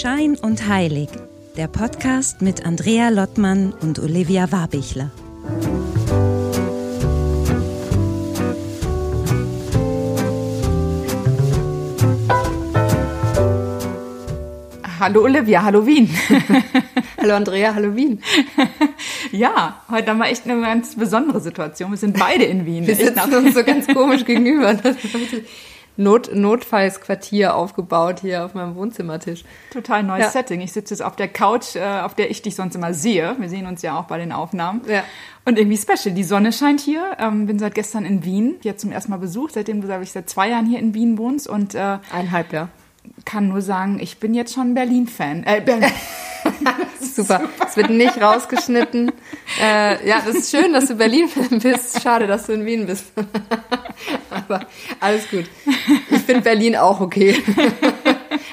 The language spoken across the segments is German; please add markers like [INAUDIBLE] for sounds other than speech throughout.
Schein und Heilig, der Podcast mit Andrea Lottmann und Olivia Warbichler. Hallo Olivia, hallo Wien. [LAUGHS] hallo Andrea, hallo Wien. [LAUGHS] ja, heute haben wir echt eine ganz besondere Situation. Wir sind beide in Wien. Wir sitzen uns so ganz komisch gegenüber. [LAUGHS] Not, Notfallsquartier aufgebaut hier auf meinem Wohnzimmertisch. Total neues ja. Setting. Ich sitze jetzt auf der Couch, äh, auf der ich dich sonst immer sehe. Wir sehen uns ja auch bei den Aufnahmen. Ja. Und irgendwie special. Die Sonne scheint hier. Ähm, bin seit gestern in Wien. Jetzt zum ersten Mal besucht, seitdem du, glaube ich, seit zwei Jahren hier in Wien wohnst. Und, äh, Eineinhalb, ja kann nur sagen, ich bin jetzt schon Berlin-Fan. Äh, Berlin. [LAUGHS] [LAUGHS] Super. Es wird nicht rausgeschnitten. Äh, ja, das ist schön, dass du Berlin-Fan bist. Schade, dass du in Wien bist. [LAUGHS] Aber alles gut. Ich finde Berlin auch okay.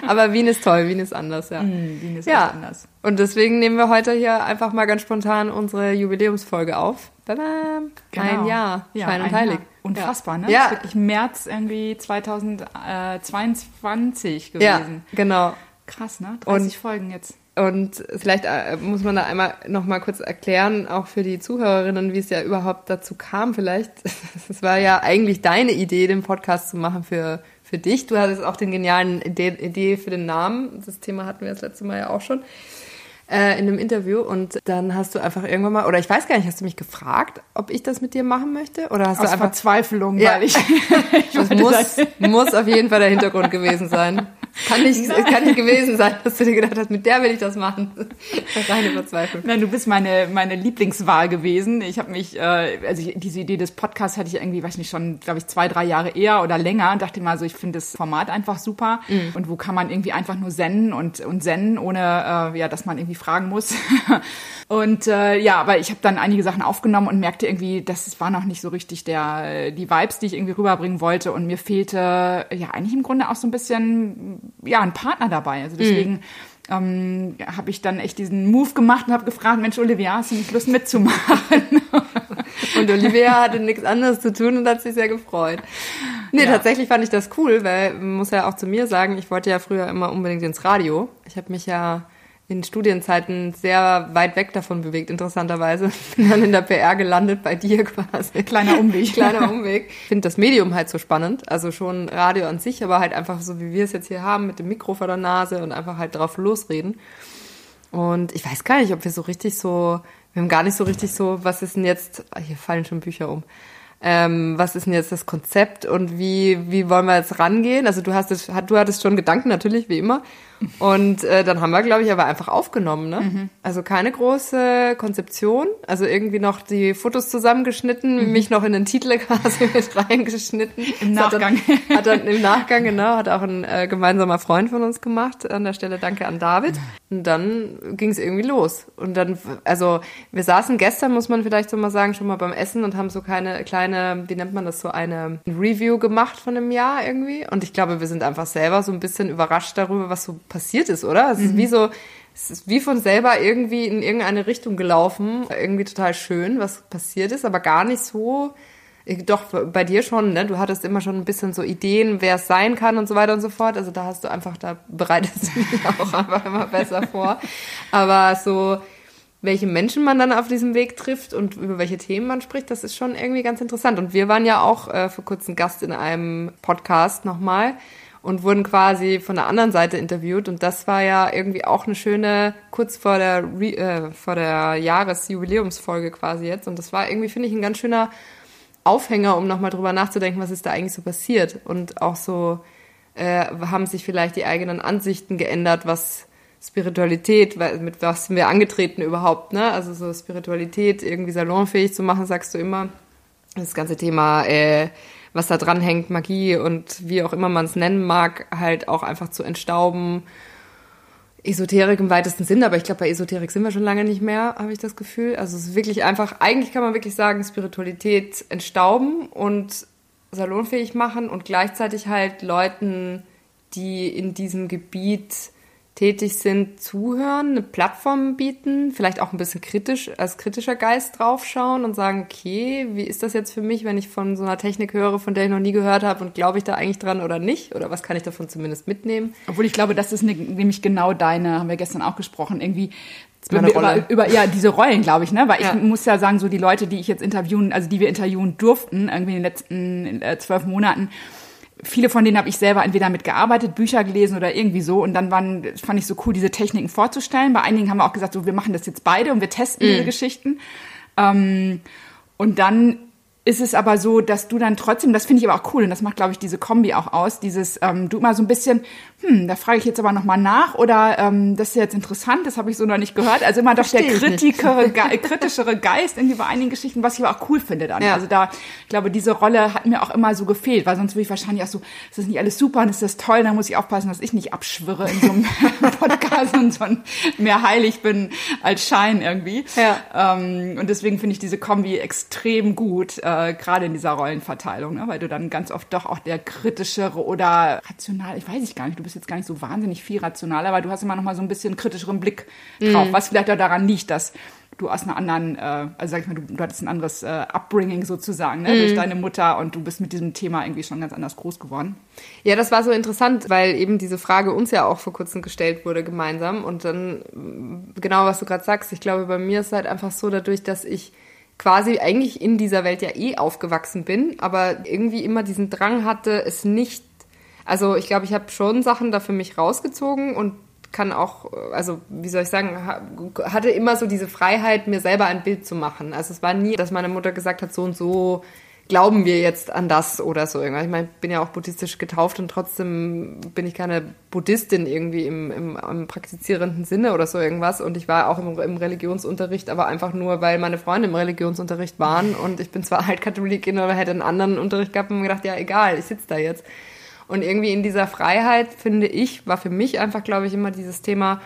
Aber Wien ist toll, Wien ist anders, ja. Mm, Wien ist ja. anders. Und deswegen nehmen wir heute hier einfach mal ganz spontan unsere Jubiläumsfolge auf. Badam. Genau. Ein Jahr. Ja, und heilig. Jahr. Unfassbar, ne? Ja. Das ist wirklich März irgendwie 2022 gewesen. Ja, genau. Krass, ne? 30 und, Folgen jetzt. Und vielleicht äh, muss man da einmal noch mal kurz erklären, auch für die Zuhörerinnen, wie es ja überhaupt dazu kam. Vielleicht, [LAUGHS] es war ja eigentlich deine Idee, den Podcast zu machen für, für dich. Du hattest auch den genialen Idee, Idee für den Namen. Das Thema hatten wir das letzte Mal ja auch schon äh, in einem Interview und dann hast du einfach irgendwann mal, oder ich weiß gar nicht, hast du mich gefragt, ob ich das mit dir machen möchte? Oder hast Aus du einfach Verzweiflung, ja. weil ich, [LAUGHS] ich das muss, muss auf jeden Fall der Hintergrund gewesen sein. Kann nicht, kann nicht gewesen sein, dass du dir gedacht hast, mit der will ich das machen. Reine Verzweiflung. Nein, du bist meine, meine Lieblingswahl gewesen. Ich habe mich, äh, also ich, diese Idee des Podcasts hatte ich irgendwie, weiß nicht, schon, glaube ich, zwei, drei Jahre eher oder länger und dachte mal so, ich finde das Format einfach super. Mhm. Und wo kann man irgendwie einfach nur senden und, und senden, ohne äh, ja, dass man irgendwie fragen muss. [LAUGHS] und äh, ja, aber ich habe dann einige Sachen aufgenommen und merkte irgendwie, das war noch nicht so richtig der die Vibes, die ich irgendwie rüberbringen wollte. Und mir fehlte ja eigentlich im Grunde auch so ein bisschen ja ein Partner dabei. Also deswegen. Mhm. Ähm, habe ich dann echt diesen Move gemacht und habe gefragt, Mensch, Olivia, hast du nicht Lust mitzumachen? [LAUGHS] und Olivia hatte nichts anderes zu tun und hat sich sehr gefreut. Nee, ja. tatsächlich fand ich das cool, weil man muss ja auch zu mir sagen, ich wollte ja früher immer unbedingt ins Radio. Ich habe mich ja in Studienzeiten sehr weit weg davon bewegt, interessanterweise. [LAUGHS] Bin dann in der PR gelandet, bei dir quasi. Kleiner Umweg. [LAUGHS] Kleiner Umweg. Ich finde das Medium halt so spannend. Also schon Radio an sich, aber halt einfach so, wie wir es jetzt hier haben, mit dem Mikro vor der Nase und einfach halt drauf losreden. Und ich weiß gar nicht, ob wir so richtig so, wir haben gar nicht so richtig so, was ist denn jetzt, ah, hier fallen schon Bücher um ähm, was ist denn jetzt das Konzept und wie, wie wollen wir jetzt rangehen? Also du hast es, du hattest schon Gedanken natürlich, wie immer. Und äh, dann haben wir, glaube ich, aber einfach aufgenommen. Ne? Mhm. Also keine große Konzeption. Also irgendwie noch die Fotos zusammengeschnitten, mhm. mich noch in den Titel [LAUGHS] quasi mit reingeschnitten. Im Nachgang. Hat dann, hat dann, Im Nachgang, genau, hat auch ein äh, gemeinsamer Freund von uns gemacht. An der Stelle danke an David. Und dann ging es irgendwie los. Und dann, also wir saßen gestern, muss man vielleicht so mal sagen, schon mal beim Essen und haben so keine kleine, wie nennt man das, so eine Review gemacht von einem Jahr irgendwie. Und ich glaube, wir sind einfach selber so ein bisschen überrascht darüber, was so passiert ist, oder? Es mhm. ist wie so, es ist wie von selber irgendwie in irgendeine Richtung gelaufen. Irgendwie total schön, was passiert ist, aber gar nicht so. Doch, bei dir schon, ne? Du hattest immer schon ein bisschen so Ideen, wer es sein kann und so weiter und so fort. Also da hast du einfach, da bereitest du dich [LAUGHS] auch einfach immer besser vor. Aber so, welche Menschen man dann auf diesem Weg trifft und über welche Themen man spricht, das ist schon irgendwie ganz interessant. Und wir waren ja auch äh, vor kurzem Gast in einem Podcast nochmal und wurden quasi von der anderen Seite interviewt. Und das war ja irgendwie auch eine schöne, kurz vor der, Re äh, vor der Jahresjubiläumsfolge quasi jetzt. Und das war irgendwie, finde ich, ein ganz schöner Aufhänger, um nochmal drüber nachzudenken, was ist da eigentlich so passiert. Und auch so äh, haben sich vielleicht die eigenen Ansichten geändert, was Spiritualität, mit was sind wir angetreten überhaupt, ne? Also so Spiritualität irgendwie salonfähig zu machen, sagst du immer. Das ganze Thema äh, was da dran hängt, Magie und wie auch immer man es nennen mag, halt auch einfach zu entstauben. Esoterik im weitesten Sinn, aber ich glaube, bei Esoterik sind wir schon lange nicht mehr, habe ich das Gefühl. Also es ist wirklich einfach, eigentlich kann man wirklich sagen, Spiritualität entstauben und salonfähig machen und gleichzeitig halt Leuten, die in diesem Gebiet tätig sind, zuhören, eine Plattform bieten, vielleicht auch ein bisschen kritisch, als kritischer Geist draufschauen und sagen, okay, wie ist das jetzt für mich, wenn ich von so einer Technik höre, von der ich noch nie gehört habe und glaube ich da eigentlich dran oder nicht? Oder was kann ich davon zumindest mitnehmen? Obwohl ich glaube, das ist ne, nämlich genau deine, haben wir gestern auch gesprochen, irgendwie über, über, über, ja, diese Rollen, glaube ich, ne? Weil ja. ich muss ja sagen, so die Leute, die ich jetzt interviewen, also die wir interviewen durften, irgendwie in den letzten äh, zwölf Monaten, viele von denen habe ich selber entweder mitgearbeitet, Bücher gelesen oder irgendwie so. Und dann waren, fand ich so cool, diese Techniken vorzustellen. Bei einigen haben wir auch gesagt, so, wir machen das jetzt beide und wir testen mhm. diese Geschichten. Ähm, und dann ist es aber so, dass du dann trotzdem, das finde ich aber auch cool und das macht, glaube ich, diese Kombi auch aus, dieses, ähm, du immer so ein bisschen, hm, da frage ich jetzt aber nochmal nach oder ähm, das ist jetzt interessant, das habe ich so noch nicht gehört. Also immer doch der kritikere, ge kritischere Geist irgendwie bei einigen Geschichten, was ich aber auch cool finde dann. Ja. Also da, ich glaube, diese Rolle hat mir auch immer so gefehlt, weil sonst würde ich wahrscheinlich auch so, ist das nicht alles super und ist das toll, dann muss ich aufpassen, dass ich nicht abschwirre in so einem [LAUGHS] Podcast und so mehr heilig bin als Schein irgendwie. Ja. Ähm, und deswegen finde ich diese Kombi extrem gut. Äh, äh, gerade in dieser Rollenverteilung, ne? weil du dann ganz oft doch auch der kritischere oder rational, ich weiß ich gar nicht, du bist jetzt gar nicht so wahnsinnig viel rationaler, aber du hast immer noch mal so ein bisschen kritischeren Blick drauf, mhm. was vielleicht auch daran liegt, dass du aus einer anderen, äh, also sag ich mal, du, du hattest ein anderes äh, Upbringing sozusagen, ne, mhm. durch deine Mutter und du bist mit diesem Thema irgendwie schon ganz anders groß geworden. Ja, das war so interessant, weil eben diese Frage uns ja auch vor kurzem gestellt wurde gemeinsam und dann genau was du gerade sagst, ich glaube, bei mir ist es halt einfach so dadurch, dass ich quasi eigentlich in dieser Welt ja eh aufgewachsen bin, aber irgendwie immer diesen Drang hatte, es nicht. Also ich glaube, ich habe schon Sachen da für mich rausgezogen und kann auch, also wie soll ich sagen, hatte immer so diese Freiheit, mir selber ein Bild zu machen. Also es war nie, dass meine Mutter gesagt hat, so und so glauben wir jetzt an das oder so irgendwas. Ich meine, ich bin ja auch buddhistisch getauft und trotzdem bin ich keine Buddhistin irgendwie im, im, im praktizierenden Sinne oder so irgendwas. Und ich war auch im, im, Religionsunterricht, aber einfach nur, weil meine Freunde im Religionsunterricht waren. Und ich bin zwar halt Katholikin oder hätte einen anderen Unterricht gehabt und mir gedacht, ja egal, ich sitze da jetzt. Und irgendwie in dieser Freiheit, finde ich, war für mich einfach, glaube ich, immer dieses Thema,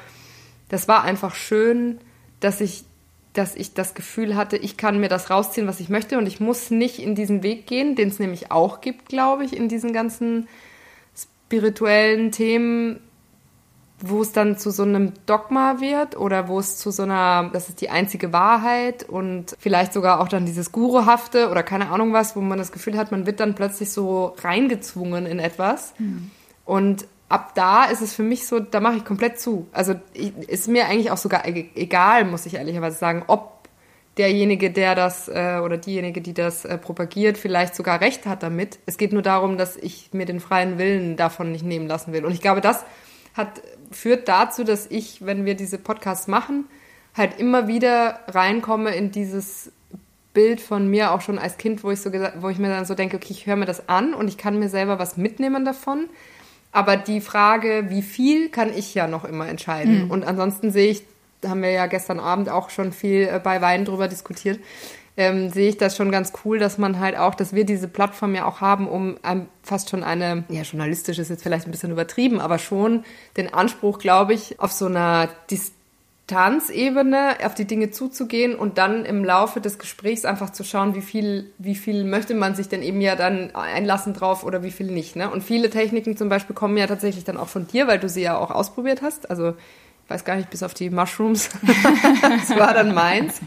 das war einfach schön, dass ich dass ich das Gefühl hatte, ich kann mir das rausziehen, was ich möchte und ich muss nicht in diesen Weg gehen, den es nämlich auch gibt, glaube ich, in diesen ganzen spirituellen Themen, wo es dann zu so einem Dogma wird oder wo es zu so einer, das ist die einzige Wahrheit und vielleicht sogar auch dann dieses Guruhafte oder keine Ahnung was, wo man das Gefühl hat, man wird dann plötzlich so reingezwungen in etwas. Mhm. Und ab da ist es für mich so, da mache ich komplett zu. Also ist mir eigentlich auch sogar e-, egal, muss ich ehrlicherweise sagen, ob derjenige, der das äh, oder diejenige, die das äh, propagiert, vielleicht sogar recht hat damit. Es geht nur darum, dass ich mir den freien Willen davon nicht nehmen lassen will. Und ich glaube, das hat, führt dazu, dass ich, wenn wir diese Podcasts machen, halt immer wieder reinkomme in dieses Bild von mir auch schon als Kind, wo ich so wo ich mir dann so denke, okay, ich höre mir das an und ich kann mir selber was mitnehmen davon. Aber die Frage, wie viel, kann ich ja noch immer entscheiden. Mhm. Und ansonsten sehe ich, haben wir ja gestern Abend auch schon viel äh, bei Wein drüber diskutiert, ähm, sehe ich das schon ganz cool, dass man halt auch, dass wir diese Plattform ja auch haben, um ähm, fast schon eine, ja, journalistisch ist jetzt vielleicht ein bisschen übertrieben, aber schon den Anspruch, glaube ich, auf so einer Distanz Distanzebene auf die Dinge zuzugehen und dann im Laufe des Gesprächs einfach zu schauen, wie viel, wie viel möchte man sich denn eben ja dann einlassen drauf oder wie viel nicht. Ne? Und viele Techniken zum Beispiel kommen ja tatsächlich dann auch von dir, weil du sie ja auch ausprobiert hast. Also ich weiß gar nicht, bis auf die Mushrooms. [LAUGHS] das war dann meins.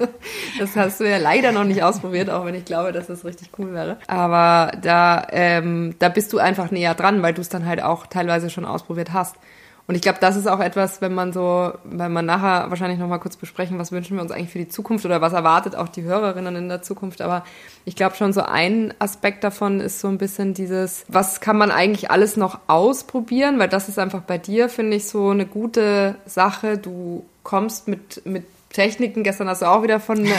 Das hast du ja leider noch nicht ausprobiert, auch wenn ich glaube, dass das richtig cool wäre. Aber da, ähm, da bist du einfach näher dran, weil du es dann halt auch teilweise schon ausprobiert hast. Und ich glaube, das ist auch etwas, wenn man so, wenn man nachher wahrscheinlich nochmal kurz besprechen, was wünschen wir uns eigentlich für die Zukunft oder was erwartet auch die Hörerinnen in der Zukunft. Aber ich glaube schon so ein Aspekt davon ist so ein bisschen dieses, was kann man eigentlich alles noch ausprobieren? Weil das ist einfach bei dir, finde ich, so eine gute Sache. Du kommst mit, mit Techniken. Gestern hast du auch wieder von. Äh,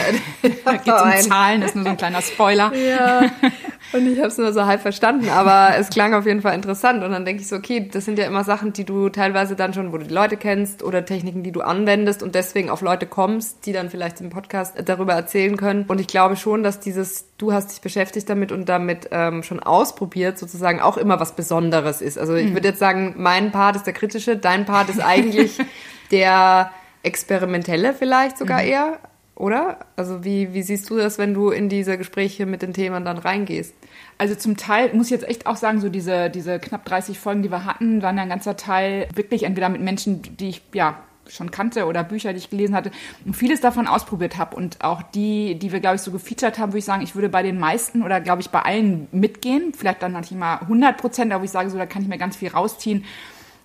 [LAUGHS] da geht um Zahlen, das ist nur so ein kleiner Spoiler. Ja. Und ich habe es nur so halb verstanden, aber es klang auf jeden Fall interessant. Und dann denke ich so, okay, das sind ja immer Sachen, die du teilweise dann schon, wo du die Leute kennst oder Techniken, die du anwendest und deswegen auf Leute kommst, die dann vielleicht im Podcast darüber erzählen können. Und ich glaube schon, dass dieses, du hast dich beschäftigt damit und damit ähm, schon ausprobiert, sozusagen auch immer was Besonderes ist. Also ich mhm. würde jetzt sagen, mein Part ist der kritische, dein Part ist eigentlich [LAUGHS] der experimentelle vielleicht sogar mhm. eher. oder? Also wie, wie siehst du das, wenn du in diese Gespräche mit den Themen dann reingehst? Also zum Teil muss ich jetzt echt auch sagen, so diese, diese knapp 30 Folgen, die wir hatten, waren ein ganzer Teil wirklich entweder mit Menschen, die ich ja schon kannte oder Bücher, die ich gelesen hatte und vieles davon ausprobiert habe. Und auch die, die wir, glaube ich, so gefeatured haben, würde ich sagen, ich würde bei den meisten oder, glaube ich, bei allen mitgehen. Vielleicht dann nicht mal 100 Prozent, aber ich sage so, da kann ich mir ganz viel rausziehen.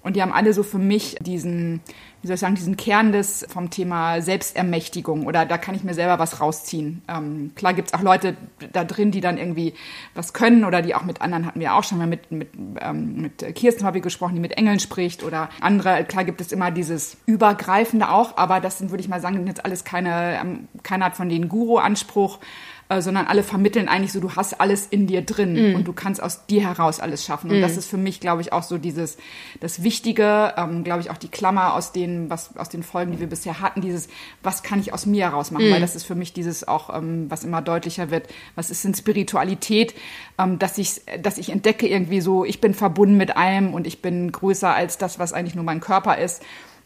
Und die haben alle so für mich diesen, wie soll ich sagen, diesen Kern des vom Thema Selbstermächtigung oder da kann ich mir selber was rausziehen. Ähm, klar gibt's auch Leute da drin, die dann irgendwie was können oder die auch mit anderen hatten wir auch schon mal mit, mit, ähm, mit Kirsten habe ich gesprochen, die mit Engeln spricht oder andere. Klar gibt es immer dieses Übergreifende auch, aber das sind, würde ich mal sagen, jetzt alles keine, ähm, keiner hat von denen Guru-Anspruch äh, sondern alle vermitteln eigentlich so, du hast alles in dir drin mm. und du kannst aus dir heraus alles schaffen. Und mm. das ist für mich, glaube ich, auch so dieses, das Wichtige, ähm, glaube ich, auch die Klammer aus den, was, aus den Folgen, die wir bisher hatten, dieses, was kann ich aus mir heraus machen? Mm. Weil das ist für mich dieses auch, ähm, was immer deutlicher wird, was ist denn Spiritualität, ähm, dass ich, dass ich entdecke irgendwie so, ich bin verbunden mit allem und ich bin größer als das, was eigentlich nur mein Körper ist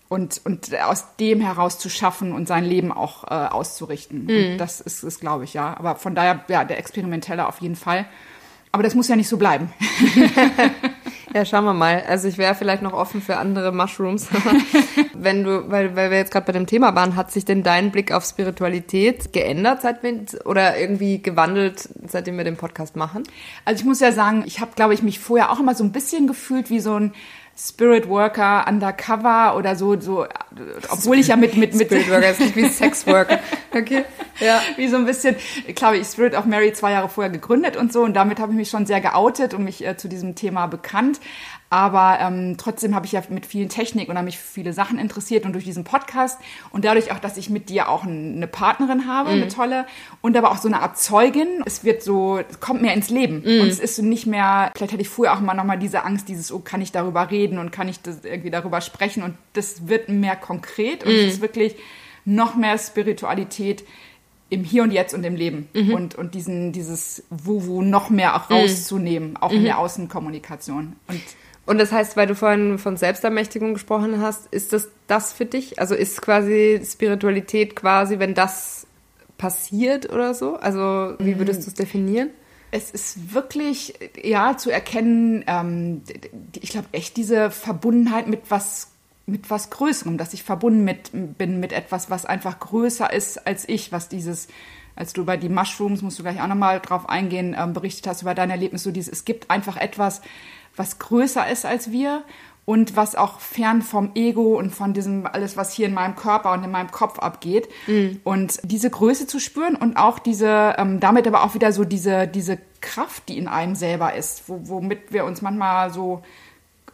und, und aus dem heraus zu schaffen und sein Leben auch äh, auszurichten. Mhm. das ist es, glaube ich, ja. Aber von daher, ja, der Experimentelle auf jeden Fall. Aber das muss ja nicht so bleiben. [LAUGHS] ja, schauen wir mal. Also ich wäre vielleicht noch offen für andere Mushrooms. [LAUGHS] Wenn du, weil, weil wir jetzt gerade bei dem Thema waren, hat sich denn dein Blick auf Spiritualität geändert seit wir, oder irgendwie gewandelt, seitdem wir den Podcast machen? Also ich muss ja sagen, ich habe, glaube ich, mich vorher auch immer so ein bisschen gefühlt wie so ein Spirit Worker undercover oder so, so, obwohl ich ja mit, mit, mit Spirit Worker ist nicht wie Sex Worker. [LAUGHS] Okay. Ja. Wie so ein bisschen, glaube ich, Spirit of Mary zwei Jahre vorher gegründet und so und damit habe ich mich schon sehr geoutet und mich äh, zu diesem Thema bekannt. Aber ähm, trotzdem habe ich ja mit vielen Technik und mich viele Sachen interessiert und durch diesen Podcast und dadurch auch, dass ich mit dir auch eine Partnerin habe, mhm. eine tolle und aber auch so eine Art Zeugin. Es wird so, es kommt mehr ins Leben mhm. und es ist so nicht mehr, vielleicht hatte ich früher auch mal nochmal diese Angst, dieses, oh, kann ich darüber reden und kann ich das irgendwie darüber sprechen und das wird mehr konkret und mhm. es ist wirklich noch mehr Spiritualität im Hier und Jetzt und im Leben mhm. und, und diesen, dieses Wu-Wu noch mehr auch mhm. rauszunehmen, auch in der Außenkommunikation. Und und das heißt, weil du vorhin von Selbstermächtigung gesprochen hast, ist das das für dich? Also ist quasi Spiritualität quasi, wenn das passiert oder so? Also wie würdest du es definieren? Es ist wirklich, ja, zu erkennen, ähm, ich glaube echt diese Verbundenheit mit was mit was Größerem, dass ich verbunden mit, bin mit etwas, was einfach größer ist als ich, was dieses, als du über die Mushrooms, musst du gleich auch nochmal drauf eingehen, ähm, berichtet hast über dein Erlebnis, so dieses, es gibt einfach etwas, was größer ist als wir und was auch fern vom Ego und von diesem alles, was hier in meinem Körper und in meinem Kopf abgeht. Mhm. Und diese Größe zu spüren und auch diese, ähm, damit aber auch wieder so diese, diese Kraft, die in einem selber ist, wo, womit wir uns manchmal so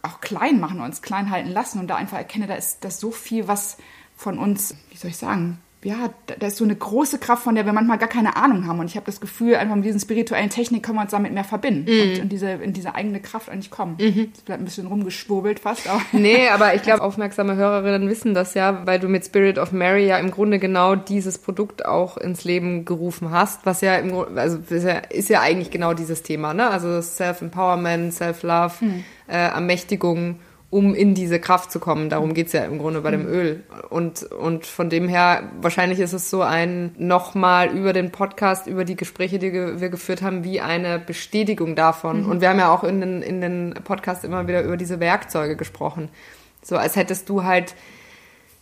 auch klein machen, uns klein halten lassen und da einfach erkenne, da ist das so viel, was von uns, wie soll ich sagen, ja, da ist so eine große Kraft, von der wir manchmal gar keine Ahnung haben. Und ich habe das Gefühl, einfach mit diesen spirituellen Technik können wir uns damit mehr verbinden mm. und in diese, in diese eigene Kraft eigentlich kommen. Mhm. Das bleibt ein bisschen rumgeschwurbelt fast. Aber [LAUGHS] nee, aber ich glaube, [LAUGHS] aufmerksame Hörerinnen wissen das ja, weil du mit Spirit of Mary ja im Grunde genau dieses Produkt auch ins Leben gerufen hast, was ja im Grunde, also ist ja, ist ja eigentlich genau dieses Thema, ne? Also Self-Empowerment, Self-Love, mhm. äh, Ermächtigung um in diese Kraft zu kommen. Darum geht's ja im Grunde bei dem mhm. Öl. Und, und von dem her, wahrscheinlich ist es so ein nochmal über den Podcast, über die Gespräche, die wir geführt haben, wie eine Bestätigung davon. Mhm. Und wir haben ja auch in den, in den Podcast immer wieder über diese Werkzeuge gesprochen. So als hättest du halt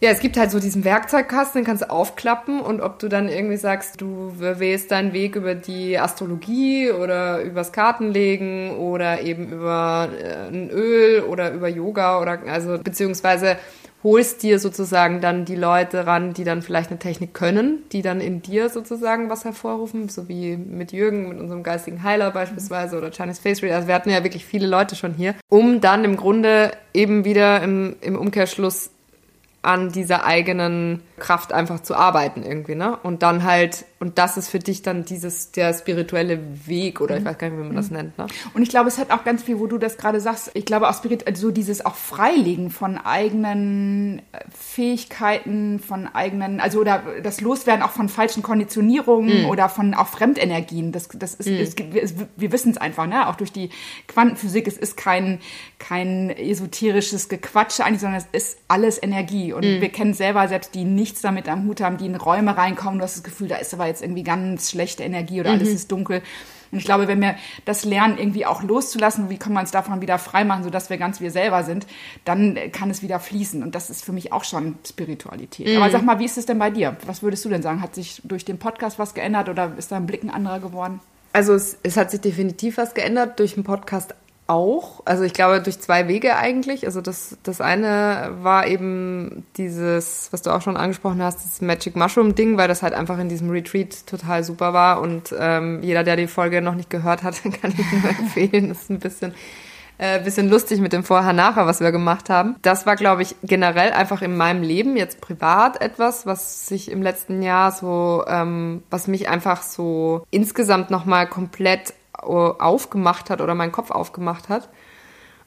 ja, es gibt halt so diesen Werkzeugkasten, den kannst du aufklappen und ob du dann irgendwie sagst, du wählst deinen Weg über die Astrologie oder übers Kartenlegen oder eben über äh, ein Öl oder über Yoga oder also beziehungsweise holst dir sozusagen dann die Leute ran, die dann vielleicht eine Technik können, die dann in dir sozusagen was hervorrufen, so wie mit Jürgen, mit unserem geistigen Heiler beispielsweise oder Chinese Face Reader. Also wir hatten ja wirklich viele Leute schon hier, um dann im Grunde eben wieder im, im Umkehrschluss an dieser eigenen Kraft einfach zu arbeiten irgendwie, ne? Und dann halt, und das ist für dich dann dieses, der spirituelle Weg oder ich mhm. weiß gar nicht, wie man das mhm. nennt, ne? Und ich glaube, es hat auch ganz viel, wo du das gerade sagst, ich glaube auch Spirit, also so dieses auch Freilegen von eigenen äh, Fähigkeiten, von eigenen, also oder das Loswerden auch von falschen Konditionierungen mhm. oder von auch Fremdenergien, das, das ist, mhm. ist wir wissen es einfach, ne? Auch durch die Quantenphysik, es ist kein, kein esoterisches Gequatsche eigentlich, sondern es ist alles Energie Und wir kennen selber selbst, die nichts damit am Hut haben, die in Räume reinkommen, du hast das Gefühl, da ist aber jetzt irgendwie ganz schlechte Energie oder alles ist dunkel. Und ich glaube, wenn wir das lernen, irgendwie auch loszulassen, wie kann man es davon wieder freimachen, sodass wir ganz wir selber sind, dann kann es wieder fließen. Und das ist für mich auch schon Spiritualität. Aber sag mal, wie ist es denn bei dir? Was würdest du denn sagen? Hat sich durch den Podcast was geändert oder ist dein Blick ein anderer geworden? Also es, es hat sich definitiv was geändert durch den Podcast auch. Also ich glaube durch zwei Wege eigentlich. Also das, das eine war eben dieses, was du auch schon angesprochen hast, das Magic Mushroom Ding, weil das halt einfach in diesem Retreat total super war und ähm, jeder, der die Folge noch nicht gehört hat, [LAUGHS] kann ich nur empfehlen. Das ist ein bisschen äh, bisschen lustig mit dem Vorher-Nachher, was wir gemacht haben. Das war, glaube ich, generell einfach in meinem Leben jetzt privat etwas, was sich im letzten Jahr so, ähm, was mich einfach so insgesamt nochmal komplett aufgemacht hat oder meinen Kopf aufgemacht hat.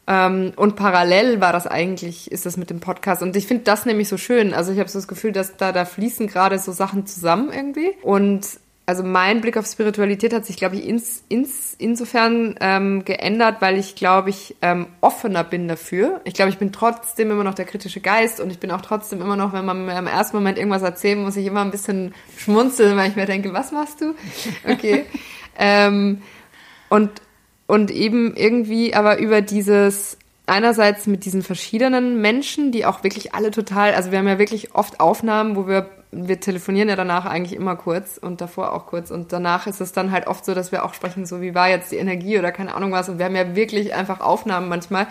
Ähm, und parallel war das eigentlich, ist das mit dem Podcast. Und ich finde das nämlich so schön. Also ich habe so das Gefühl, dass da, da fließen gerade so Sachen zusammen irgendwie. Und also mein Blick auf Spiritualität hat sich, glaube ich, ins, ins, insofern ähm, geändert, weil ich, glaube ich, ähm, offener bin dafür. Ich glaube, ich bin trotzdem immer noch der kritische Geist und ich bin auch trotzdem immer noch, wenn man mir im ersten Moment irgendwas erzählt, muss ich immer ein bisschen schmunzeln, weil ich mir denke, was machst du? [LAUGHS] Okay. ähm, und, und eben irgendwie aber über dieses, einerseits mit diesen verschiedenen Menschen, die auch wirklich alle total, also wir haben ja wirklich oft Aufnahmen, wo wir, wir telefonieren ja danach eigentlich immer kurz und davor auch kurz. Und danach ist es dann halt oft so, dass wir auch sprechen, so wie war jetzt die Energie oder keine Ahnung was. Und wir haben ja wirklich einfach Aufnahmen manchmal,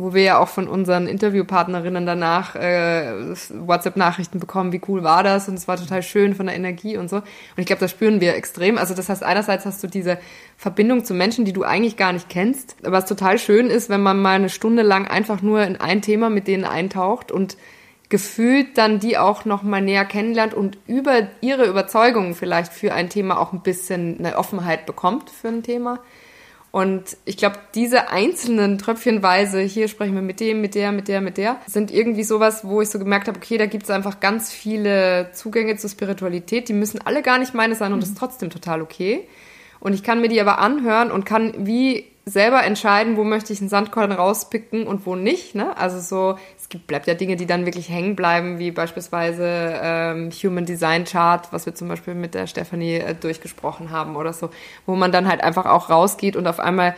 wo wir ja auch von unseren Interviewpartnerinnen danach äh, WhatsApp-Nachrichten bekommen, wie cool war das und es war total schön von der Energie und so. Und ich glaube, das spüren wir extrem. Also das heißt, einerseits hast du diese Verbindung zu Menschen, die du eigentlich gar nicht kennst, was total schön ist, wenn man mal eine Stunde lang einfach nur in ein Thema mit denen eintaucht und gefühlt dann die auch noch mal näher kennenlernt und über ihre Überzeugungen vielleicht für ein Thema auch ein bisschen eine Offenheit bekommt für ein Thema. Und ich glaube, diese einzelnen Tröpfchenweise, hier sprechen wir mit dem, mit der, mit der, mit der, sind irgendwie sowas, wo ich so gemerkt habe, okay, da gibt es einfach ganz viele Zugänge zur Spiritualität, die müssen alle gar nicht meine sein und das ist trotzdem total okay. Und ich kann mir die aber anhören und kann wie selber entscheiden, wo möchte ich einen Sandkorn rauspicken und wo nicht. Ne? Also so, gibt, bleibt ja Dinge, die dann wirklich hängen bleiben, wie beispielsweise ähm, Human Design Chart, was wir zum Beispiel mit der Stefanie äh, durchgesprochen haben oder so, wo man dann halt einfach auch rausgeht und auf einmal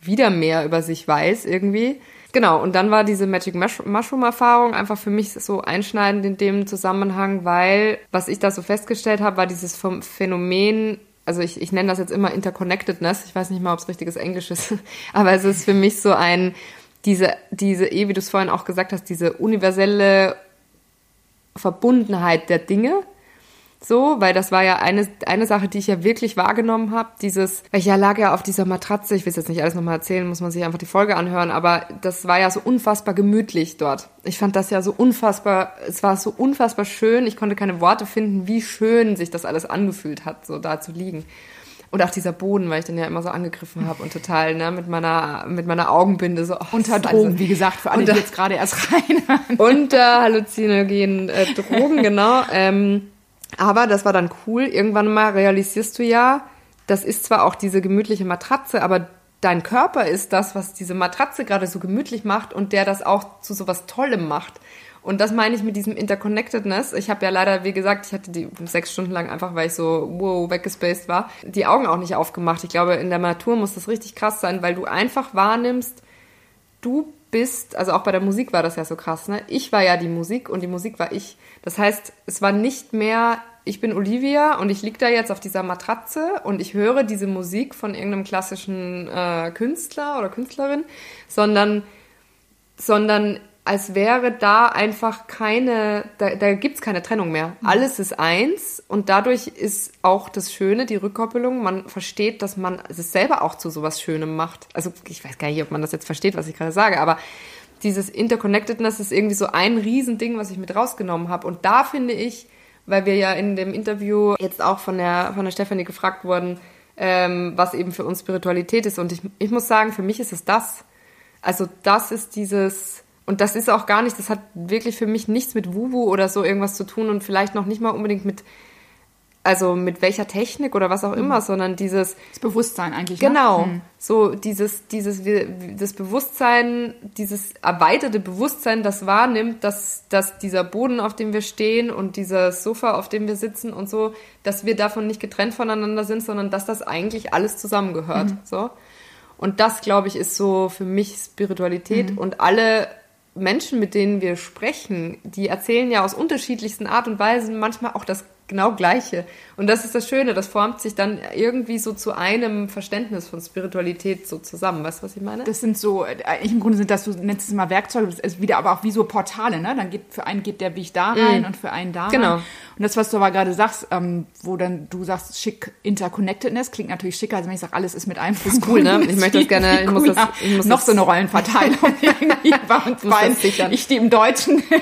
wieder mehr über sich weiß irgendwie. Genau, und dann war diese Magic Mushroom-Erfahrung einfach für mich so einschneidend in dem Zusammenhang, weil was ich da so festgestellt habe, war dieses Phänomen also ich, ich nenne das jetzt immer Interconnectedness, ich weiß nicht mal, ob es richtiges Englisch ist, [LAUGHS] aber es ist für mich so ein, diese, diese, eh, wie du es vorhin auch gesagt hast, diese universelle Verbundenheit der Dinge, so, weil das war ja eine, eine Sache, die ich ja wirklich wahrgenommen habe. Dieses, ich ja lag ja auf dieser Matratze, ich will jetzt nicht alles nochmal erzählen, muss man sich einfach die Folge anhören, aber das war ja so unfassbar gemütlich dort. Ich fand das ja so unfassbar, es war so unfassbar schön, ich konnte keine Worte finden, wie schön sich das alles angefühlt hat, so da zu liegen. Und auch dieser Boden, weil ich den ja immer so angegriffen habe und total, ne, mit meiner, mit meiner Augenbinde so. Oh, unter Drogen, also, wie gesagt, für alle, unter, die jetzt gerade erst rein. unter halluzinogenen äh, Drogen, genau. Ähm, aber das war dann cool. Irgendwann mal realisierst du ja, das ist zwar auch diese gemütliche Matratze, aber dein Körper ist das, was diese Matratze gerade so gemütlich macht und der das auch zu so was Tollem macht. Und das meine ich mit diesem Interconnectedness. Ich habe ja leider, wie gesagt, ich hatte die sechs Stunden lang einfach, weil ich so wow weggespaced war, die Augen auch nicht aufgemacht. Ich glaube, in der Natur muss das richtig krass sein, weil du einfach wahrnimmst, du bist, also auch bei der Musik war das ja so krass, ne? Ich war ja die Musik und die Musik war ich. Das heißt, es war nicht mehr, ich bin Olivia und ich liege da jetzt auf dieser Matratze und ich höre diese Musik von irgendeinem klassischen äh, Künstler oder Künstlerin, sondern, sondern als wäre da einfach keine, da, da gibt's keine Trennung mehr. Mhm. Alles ist eins und dadurch ist auch das Schöne, die Rückkoppelung, man versteht, dass man es selber auch zu sowas Schönem macht. Also ich weiß gar nicht, ob man das jetzt versteht, was ich gerade sage, aber dieses Interconnectedness ist irgendwie so ein Riesending, was ich mit rausgenommen habe. Und da finde ich, weil wir ja in dem Interview jetzt auch von der, von der Stefanie gefragt wurden, ähm, was eben für uns Spiritualität ist. Und ich, ich muss sagen, für mich ist es das. Also das ist dieses und das ist auch gar nicht, das hat wirklich für mich nichts mit Wubu oder so irgendwas zu tun und vielleicht noch nicht mal unbedingt mit also mit welcher Technik oder was auch immer, sondern dieses Das Bewusstsein eigentlich. Genau. Ne? So dieses, dieses, das Bewusstsein, dieses erweiterte Bewusstsein, das wahrnimmt, dass, dass dieser Boden, auf dem wir stehen und dieses Sofa, auf dem wir sitzen und so, dass wir davon nicht getrennt voneinander sind, sondern dass das eigentlich alles zusammengehört. So. Und das, glaube ich, ist so für mich Spiritualität und alle Menschen, mit denen wir sprechen, die erzählen ja aus unterschiedlichsten Art und Weisen manchmal auch das genau Gleiche. Und das ist das Schöne, das formt sich dann irgendwie so zu einem Verständnis von Spiritualität so zusammen. Weißt du, was ich meine? Das sind so, eigentlich im Grunde sind das, du nennst es mal Werkzeuge, das ist wieder aber auch wie so Portale, ne? Dann geht, für einen geht der Weg da rein und für einen da Genau. rein. Und das, was du aber gerade sagst, ähm, wo dann du sagst, schick Interconnectedness, klingt natürlich schicker, als wenn ich sage, alles ist mit einem Fuß cool, ne? Ich möchte das gerne- ich muss das- ich muss Noch das- so eine Rollenverteilung [LAUGHS] irgendwie bei uns das beiden. Ich die im Deutschen. [LAUGHS]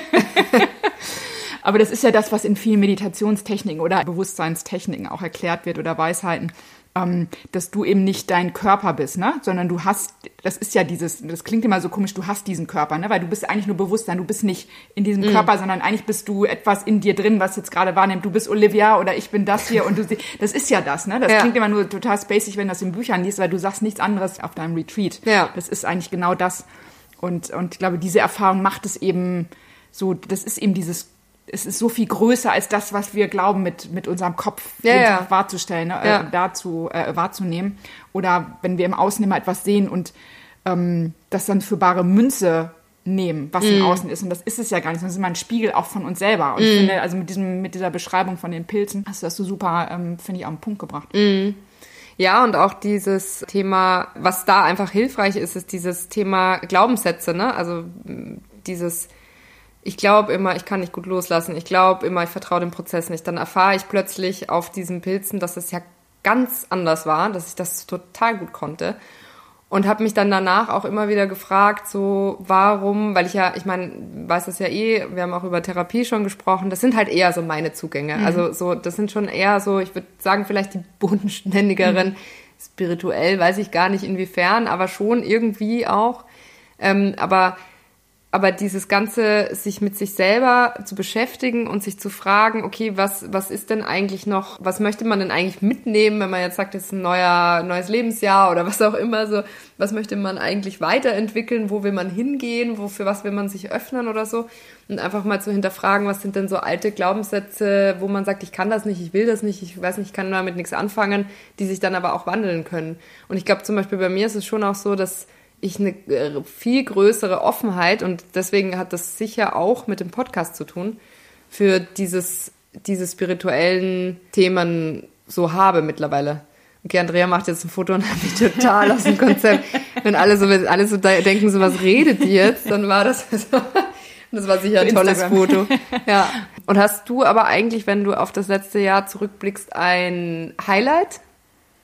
Aber das ist ja das, was in vielen Meditationstechniken oder Bewusstseinstechniken auch erklärt wird oder Weisheiten, ähm, dass du eben nicht dein Körper bist, ne? Sondern du hast, das ist ja dieses, das klingt immer so komisch, du hast diesen Körper, ne? Weil du bist eigentlich nur Bewusstsein, du bist nicht in diesem Körper, sondern eigentlich bist du etwas in dir drin, was jetzt gerade wahrnimmt. Du bist Olivia oder ich bin das hier und du [LAUGHS] das ist ja das, ne? Das Ja. klingt immer nur total spacig, wenn du das in Büchern liest, weil du sagst nichts anderes auf deinem Retreat. Ja. Das ist eigentlich genau das. Und, und ich glaube, diese Erfahrung macht es eben so, das ist eben dieses, es ist so viel größer als das, was wir glauben, mit, mit unserem Kopf Ja, ja. Tag warzustellen, ne, Ja. äh, dazu äh, wahrzunehmen. Oder wenn wir im Außen immer etwas sehen und ähm, das dann für bare Münze nehmen, was Mhm. im Außen ist. Und das ist es ja gar nicht, sondern es ist immer ein Spiegel auch von uns selber. Und Mhm. ich finde, also mit diesem, mit dieser Beschreibung von den Pilzen hast du das so super, ähm, finde ich, auf den Punkt gebracht. Ja, und auch dieses Thema, was da einfach hilfreich ist, ist dieses Thema Glaubenssätze, ne? Also dieses, ich glaube immer, ich kann nicht gut loslassen, ich glaube immer, ich vertraue dem Prozess nicht. Dann erfahre ich plötzlich auf diesen Pilzen, dass es ja ganz anders war, dass ich das total gut konnte. Und habe mich dann danach auch immer wieder gefragt, so warum, weil ich ja, ich meine, weiß das ja eh, wir haben auch über Therapie schon gesprochen, das sind halt eher so meine Zugänge. Also so, das sind schon eher so, ich würde sagen, vielleicht die [LAUGHS] bodenständigeren, spirituell, weiß ich gar nicht inwiefern, aber schon irgendwie auch. Ähm, aber aber dieses ganze, sich mit sich selber zu beschäftigen und sich zu fragen, okay, was, was ist denn eigentlich noch, was möchte man denn eigentlich mitnehmen, wenn man jetzt sagt, es ist ein neuer, neues Lebensjahr oder was auch immer so, was möchte man eigentlich weiterentwickeln, wo will man hingehen, wo, für was will man sich öffnen oder so und einfach mal zu hinterfragen, was sind denn so alte Glaubenssätze, wo man sagt, ich kann das nicht, ich will das nicht, ich weiß nicht, ich kann damit nichts anfangen, die sich dann aber auch wandeln können. Und ich glaube zum Beispiel bei mir ist es schon auch so, dass ich eine äh, viel größere Offenheit und deswegen hat das sicher auch mit dem Podcast zu tun, für dieses, diese spirituellen Themen so habe mittlerweile. Okay, Andrea macht jetzt ein Foto und hat mich total aus dem Konzept. Wenn alle so, wenn alle so denken, so was redet die jetzt, dann war das [LAUGHS] so. Das war sicher ein tolles. Foto. [LAUGHS] Ja. Und hast du aber eigentlich, wenn du auf das letzte Jahr zurückblickst, ein Highlight?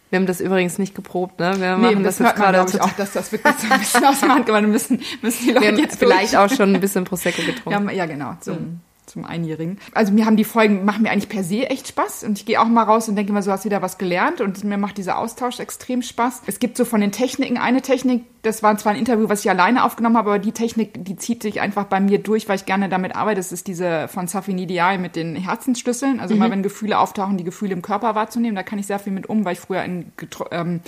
Wir haben das übrigens nicht geprobt, ne? Wir machen das, jetzt hört man, gerade total auch, dass das wirklich so ein bisschen aus dem Hand gemacht müssen, müssen die Leute Wir haben jetzt vielleicht durch. auch schon ein bisschen Prosecco getrunken. Ja, ja genau, zum, zum Einjährigen. Also mir haben die Folgen, machen mir eigentlich per se echt Spaß und ich gehe auch mal raus und denke immer, so hast wieder was gelernt und mir macht dieser Austausch extrem Spaß. Es gibt so von den Techniken eine Technik, das war zwar ein Interview, was ich alleine aufgenommen habe, aber die Technik, die zieht sich einfach bei mir durch, weil ich gerne damit arbeite. Das ist diese von Safini Dial mit den Herzensschlüsseln. Also immer wenn Gefühle auftauchen, die Gefühle im Körper wahrzunehmen, da kann ich sehr viel mit um, weil ich früher in, ähm,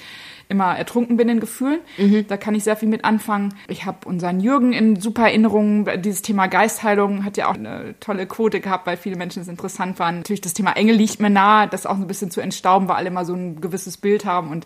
immer ertrunken bin in Gefühlen. Da kann ich sehr viel mit anfangen. Ich habe unseren Jürgen in super Erinnerungen. Dieses Thema Geistheilung hat ja auch eine tolle Quote gehabt, weil viele Menschen es interessant waren. Natürlich das Thema Engel liegt mir nahe, das auch so ein bisschen zu entstauben, weil alle immer so ein gewisses Bild haben und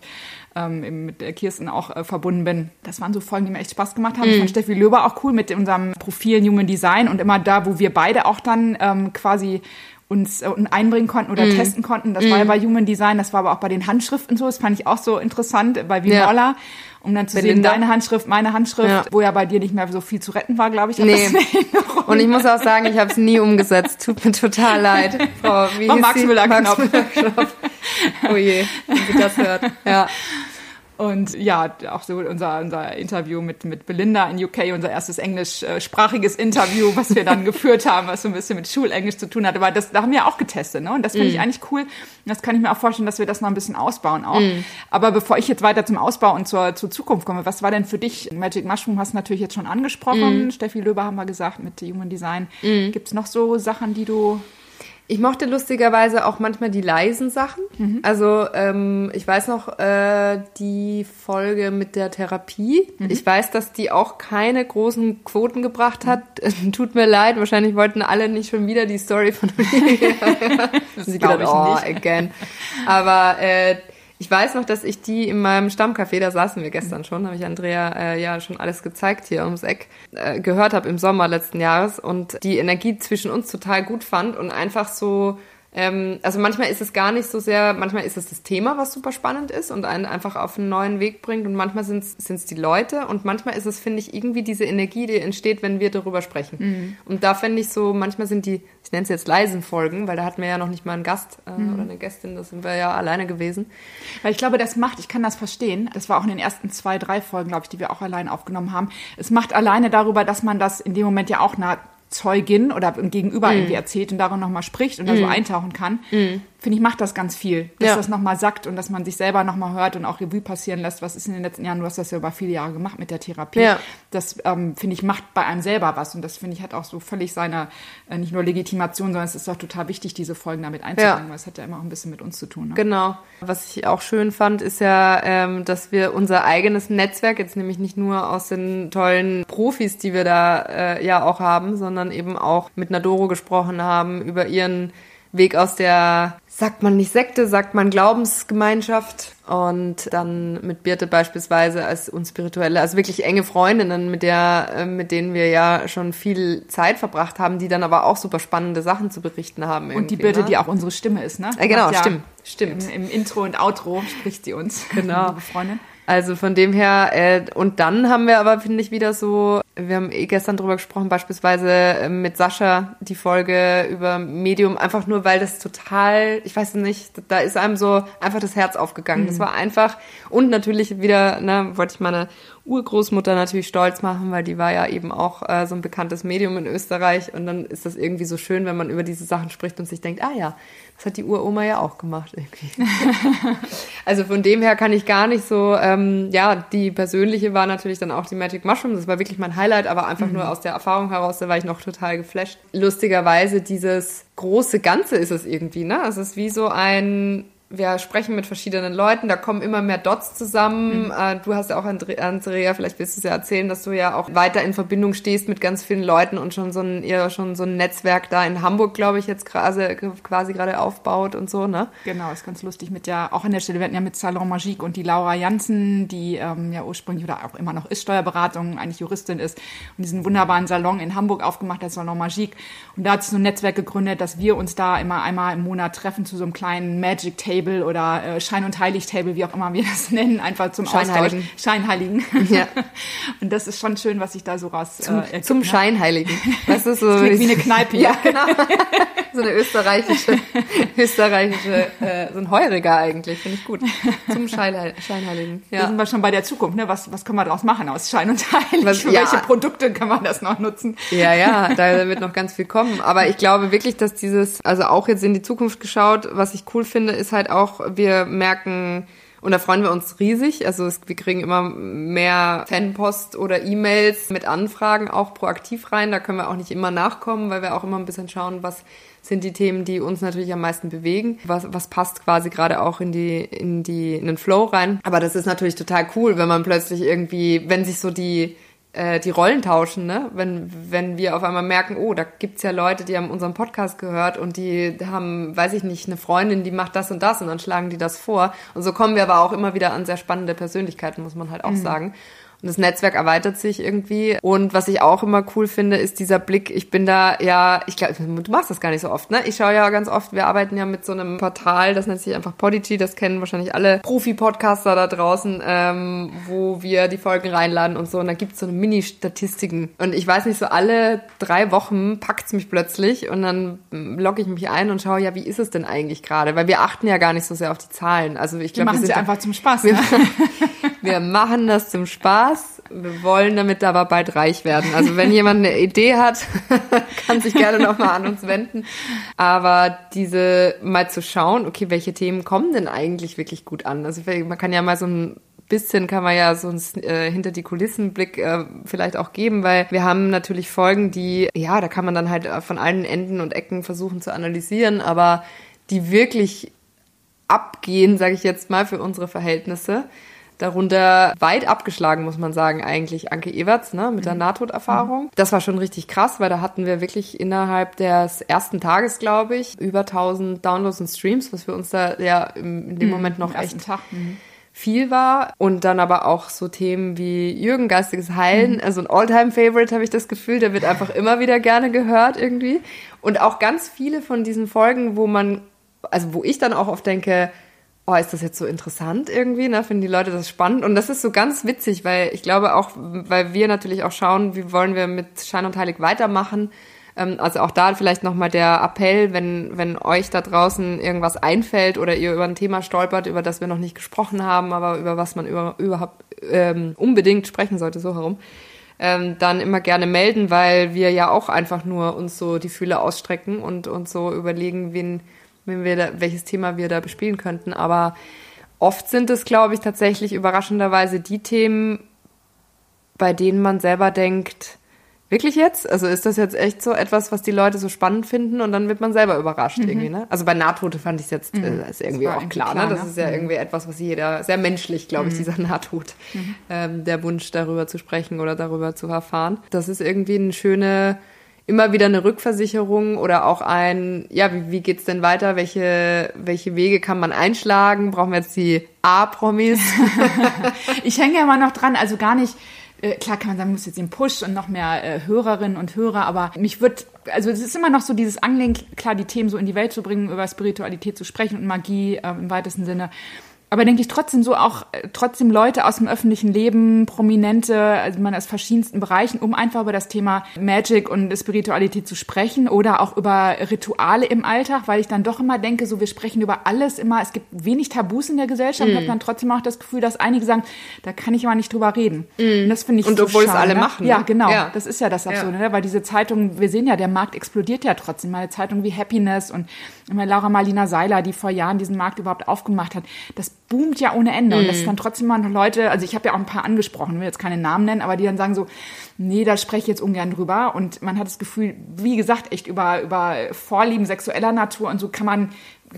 ähm, mit der Kirsten auch äh, verbunden bin. Das waren so Folgen, die mir echt Spaß gemacht haben. Ich fand Steffi Löber auch cool mit unserem Profil Human Design und immer da, wo wir beide auch dann ähm, quasi uns äh, einbringen konnten oder testen konnten. Das war ja bei Human Design, das war aber auch bei den Handschriften so. Das fand ich auch so interessant bei Ja. Vimola, um dann zu Belinda. sehen, deine Handschrift, meine Handschrift, Ja. wo ja bei dir nicht mehr so viel zu retten war, glaube ich. Nee. Und ich muss auch sagen, ich habe es nie umgesetzt. Tut mir total leid. Frau, wie Max? Müller-Knopf. Max Müller-Knopf. Oh je, wenn sie das hört. Ja. Und ja, auch so unser, unser Interview mit, mit Belinda in UK, unser erstes englischsprachiges Interview, was wir dann [LAUGHS] geführt haben, was so ein bisschen mit Schulenglisch zu tun hat. Aber das, da haben wir auch getestet, ne? Und das finde ich eigentlich cool. Und das kann ich mir auch vorstellen, dass wir das noch ein bisschen ausbauen auch. Aber bevor ich jetzt weiter zum Ausbau und zur, zur Zukunft komme, was war denn für dich? Magic Mushroom hast du natürlich jetzt schon angesprochen. Steffi Löber haben wir gesagt mit Human Design. Gibt's noch so Sachen, die du Ich mochte lustigerweise auch manchmal die leisen Sachen. Mhm. Also ähm, ich weiß noch äh, die Folge mit der Therapie. Mhm. Ich weiß, dass die auch keine großen Quoten gebracht hat. [LAUGHS] Tut mir leid, wahrscheinlich wollten alle nicht schon wieder die Story von [LAUGHS] mir. [LAUGHS] Sie gedacht, oh, nicht. again. Aber äh, ich weiß noch, dass ich die in meinem Stammcafé, da saßen wir gestern schon, habe ich Andrea äh, ja schon alles gezeigt hier ums Eck, äh, gehört habe im Sommer letzten Jahres und die Energie zwischen uns total gut fand und einfach so ähm, also manchmal ist es gar nicht so sehr, manchmal ist es das Thema, was super spannend ist und einen einfach auf einen neuen Weg bringt und manchmal sind es die Leute und manchmal ist es, finde ich, irgendwie diese Energie, die entsteht, wenn wir darüber sprechen. Mhm. Und da fände ich so, manchmal sind die, ich nenne es jetzt leisen Folgen, weil da hatten wir ja noch nicht mal einen Gast äh, mhm. oder eine Gästin, da sind wir ja alleine gewesen. Weil ich glaube, das macht, ich kann das verstehen, das war auch in den ersten zwei, drei Folgen, glaube ich, die wir auch alleine aufgenommen haben. Es macht alleine darüber, dass man das in dem Moment ja auch nah Zeugin oder Gegenüber mm. irgendwie erzählt und darin nochmal spricht und da mm. so eintauchen kann, mm. Finde ich, macht das ganz viel. Dass ja. das nochmal sagt und dass man sich selber nochmal hört und auch Revue passieren lässt, was ist in den letzten Jahren, du hast das ja über viele Jahre gemacht mit der Therapie. Ja. Das, ähm, finde ich, macht bei einem selber was und das, finde ich, hat auch so völlig seine, äh, nicht nur Legitimation, sondern es ist auch total wichtig, diese Folgen damit einzubringen, ja. weil es hat ja immer auch ein bisschen mit uns zu tun. Ne? Genau. Was ich auch schön fand, ist ja, ähm, dass wir unser eigenes Netzwerk, jetzt nämlich nicht nur aus den tollen Profis, die wir da äh, ja auch haben, sondern eben auch mit Nadoro gesprochen haben über ihren Weg aus der, sagt man nicht Sekte, sagt man Glaubensgemeinschaft und dann mit Birte beispielsweise als unspirituelle, also wirklich enge Freundinnen, mit der, äh, mit denen wir ja schon viel Zeit verbracht haben, die dann aber auch super spannende Sachen zu berichten haben. Und die Birte, ne? die auch unsere Stimme ist, ne? Äh, genau, ja stimmt, stimmt. Im, Im, Intro und Outro spricht sie uns. Genau. [LAUGHS] Liebe Freundin. Also von dem her, äh, und dann haben wir aber, finde ich, wieder so, wir haben eh gestern drüber gesprochen, beispielsweise äh, mit Sascha die Folge über Medium, einfach nur, weil das total, ich weiß nicht, da ist einem so einfach das Herz aufgegangen. Mhm. Das war einfach, und natürlich wieder, ne, wollte ich meine Urgroßmutter natürlich stolz machen, weil die war ja eben auch äh, so ein bekanntes Medium in Österreich und dann ist das irgendwie so schön, wenn man über diese Sachen spricht und sich denkt, ah ja, das hat die Uroma ja auch gemacht irgendwie. [LAUGHS] also von dem her kann ich gar nicht so, ähm, ja, die persönliche war natürlich dann auch die Magic Mushroom. Das war wirklich mein Highlight, aber einfach mhm. nur aus der Erfahrung heraus, da war ich noch total geflasht. Lustigerweise dieses große Ganze ist es irgendwie, ne? Es ist wie so ein wir sprechen mit verschiedenen Leuten, da kommen immer mehr Dots zusammen. Mhm. Äh, du hast ja auch, Andrea, vielleicht willst du es ja erzählen, dass du ja auch weiter in Verbindung stehst mit ganz vielen Leuten und schon so ein, ihr schon so ein Netzwerk da in Hamburg, glaube ich, jetzt quasi, quasi gerade aufbaut und so, ne? Genau, ist ganz lustig mit der, auch an der Stelle, wir hatten ja mit Salon Magique und die Laura Janssen, die ähm, ja ursprünglich oder auch immer noch ist Steuerberatung, eigentlich Juristin ist und diesen wunderbaren Salon in Hamburg aufgemacht hat, Salon Magique. Und da hat sich so ein Netzwerk gegründet, dass wir uns da immer einmal im Monat treffen zu so einem kleinen Magic Table Table oder äh, Schein- und Heilig-Table, wie auch immer wir [LAUGHS] das nennen, einfach zum Scheinheiligen. Austausch. Scheinheiligen. Ja. [LAUGHS] und das ist schon schön, was sich da so raus zum, äh, zum ne? Scheinheiligen. Das ist [LAUGHS] so das wie eine Kneipe. ja, genau. so eine österreichische, österreichische, äh, so ein Heuriger eigentlich, finde ich gut. Zum Scheinheiligen. Ja. Da sind wir schon bei der Zukunft, ne? Was, was können wir daraus machen aus Schein und Heilig? Was, Für ja. welche Produkte kann man das noch nutzen? Ja, ja, da wird noch ganz viel kommen. Aber ich glaube wirklich, dass dieses, also auch jetzt in die Zukunft geschaut, was ich cool finde, ist halt auch, wir merken, und da freuen wir uns riesig. Also es, wir kriegen immer mehr Fanpost oder E-Mails mit Anfragen auch proaktiv rein. Da können wir auch nicht immer nachkommen, weil wir auch immer ein bisschen schauen, was sind die Themen, die uns natürlich am meisten bewegen. Was, was passt quasi gerade auch in die, in die, in den Flow rein. Aber das ist natürlich total cool, wenn man plötzlich irgendwie, wenn sich so die, äh, die Rollen tauschen, ne? Wenn, wenn wir auf einmal merken, oh, da gibt's ja Leute, die haben unseren Podcast gehört und die haben, weiß ich nicht, eine Freundin, die macht das und das und dann schlagen die das vor. Und so kommen wir aber auch immer wieder an sehr spannende Persönlichkeiten, muss man halt auch mhm. sagen. Und das Netzwerk erweitert sich irgendwie. Und was ich auch immer cool finde, ist dieser Blick. Ich bin da ja, ich glaube, du machst das gar nicht so oft, ne? Ich schaue ja ganz oft, wir arbeiten ja mit so einem Portal, das nennt sich einfach Podigy, das kennen wahrscheinlich alle Profi-Podcaster da draußen, ähm, wo wir die Folgen reinladen und so. Und da gibt's so eine Mini-Statistiken. Und ich weiß nicht, so alle drei Wochen packt's mich plötzlich und dann logge ich mich ein und schaue, ja, wie ist es denn eigentlich gerade? Weil wir achten ja gar nicht so sehr auf die Zahlen. Also ich glaube, wir sind sie einfach zum Spaß. Ne? [LAUGHS] wir machen das zum Spaß. Wir wollen damit aber bald reich werden. Also wenn jemand eine Idee hat, [LAUGHS] kann sich gerne nochmal an uns wenden. Aber diese mal zu schauen, okay, welche Themen kommen denn eigentlich wirklich gut an? Also man kann ja mal so ein bisschen kann man ja so ein äh, hinter die Kulissenblick äh, vielleicht auch geben, weil wir haben natürlich Folgen, die, ja, da kann man dann halt von allen Enden und Ecken versuchen zu analysieren, aber die wirklich abgehen, sage ich jetzt mal, für unsere Verhältnisse. Darunter weit abgeschlagen, muss man sagen, eigentlich Anke Everts ne, mit der mhm. Nahtoderfahrung. Mhm. Das war schon richtig krass, weil da hatten wir wirklich innerhalb des ersten Tages, glaube ich, über 1000 Downloads und Streams, was für uns da ja in dem mhm, Moment noch echt Tag. Mhm viel war und dann aber auch so Themen wie Jürgen geistiges Heilen, mhm. also ein Alltime Favorite habe ich das Gefühl, der wird [LAUGHS] einfach immer wieder gerne gehört irgendwie und auch ganz viele von diesen Folgen, wo man also wo ich dann auch oft denke, oh, ist das jetzt so interessant irgendwie, ne? Finden die Leute das spannend? Und das ist so ganz witzig, weil ich glaube auch, weil wir natürlich auch schauen, wie wollen wir mit Schein und Heilig weitermachen. Ähm, also auch da vielleicht nochmal der Appell, wenn, wenn euch da draußen irgendwas einfällt oder ihr über ein Thema stolpert, über das wir noch nicht gesprochen haben, aber über was man über, überhaupt ähm, unbedingt sprechen sollte, so herum. Ähm, dann immer gerne melden, weil wir ja auch einfach nur uns so die Fühle ausstrecken und uns so überlegen, wen, wenn wir da, welches Thema wir da bespielen könnten. Aber oft sind es, glaube ich, tatsächlich überraschenderweise die Themen, bei denen man selber denkt, wirklich jetzt? Also ist das jetzt echt so etwas, was die Leute so spannend finden und dann wird man selber überrascht mhm. irgendwie, ne? Also bei Nahtote fand ich es jetzt, mhm. äh, ist irgendwie auch klar, klar, ne? Das ist ja mhm. irgendwie etwas, was jeder, sehr menschlich, glaube ich, mhm. dieser Nahtod, mhm. ähm, der Wunsch darüber zu sprechen oder darüber zu erfahren. Das ist irgendwie eine schöne, immer wieder eine Rückversicherung oder auch ein, ja, wie, wie geht's denn weiter? Welche, welche Wege kann man einschlagen? Brauchen wir jetzt die A-Promis? [LAUGHS] ich hänge ja immer noch dran, also gar nicht, äh, klar kann man sagen, muss jetzt den Push und noch mehr äh, Hörerinnen und Hörer, aber mich wird, also es ist immer noch so dieses Angeln, klar die Themen so in die Welt zu bringen, über Spiritualität zu sprechen und Magie äh, im weitesten Sinne aber denke ich trotzdem so auch äh, trotzdem Leute aus dem öffentlichen Leben, Prominente, also man aus verschiedensten Bereichen, um einfach über das Thema Magic und Spiritualität zu sprechen oder auch über Rituale im Alltag, weil ich dann doch immer denke, so wir sprechen über alles immer, es gibt wenig Tabus in der Gesellschaft, mm. habe dann trotzdem auch das Gefühl, dass einige sagen, da kann ich aber nicht drüber reden. Mm. Und das finde ich Und so obwohl schade. es alle machen. Ja, ne? genau. Ja. Das ist ja das Absurde, ja. Ne? weil diese Zeitungen, wir sehen ja, der Markt explodiert ja trotzdem. Mal Zeitungen wie Happiness und immer Laura Marlina Seiler, die vor Jahren diesen Markt überhaupt aufgemacht hat. Das boomt ja ohne Ende. Mm. Und das ist mhm. dann trotzdem mal noch Leute, also ich habe ja auch ein paar angesprochen, will jetzt keine Namen nennen, aber die dann sagen so, nee, da spreche ich jetzt ungern drüber. Und man hat das Gefühl, wie gesagt, echt über, über Vorlieben sexueller Natur und so kann man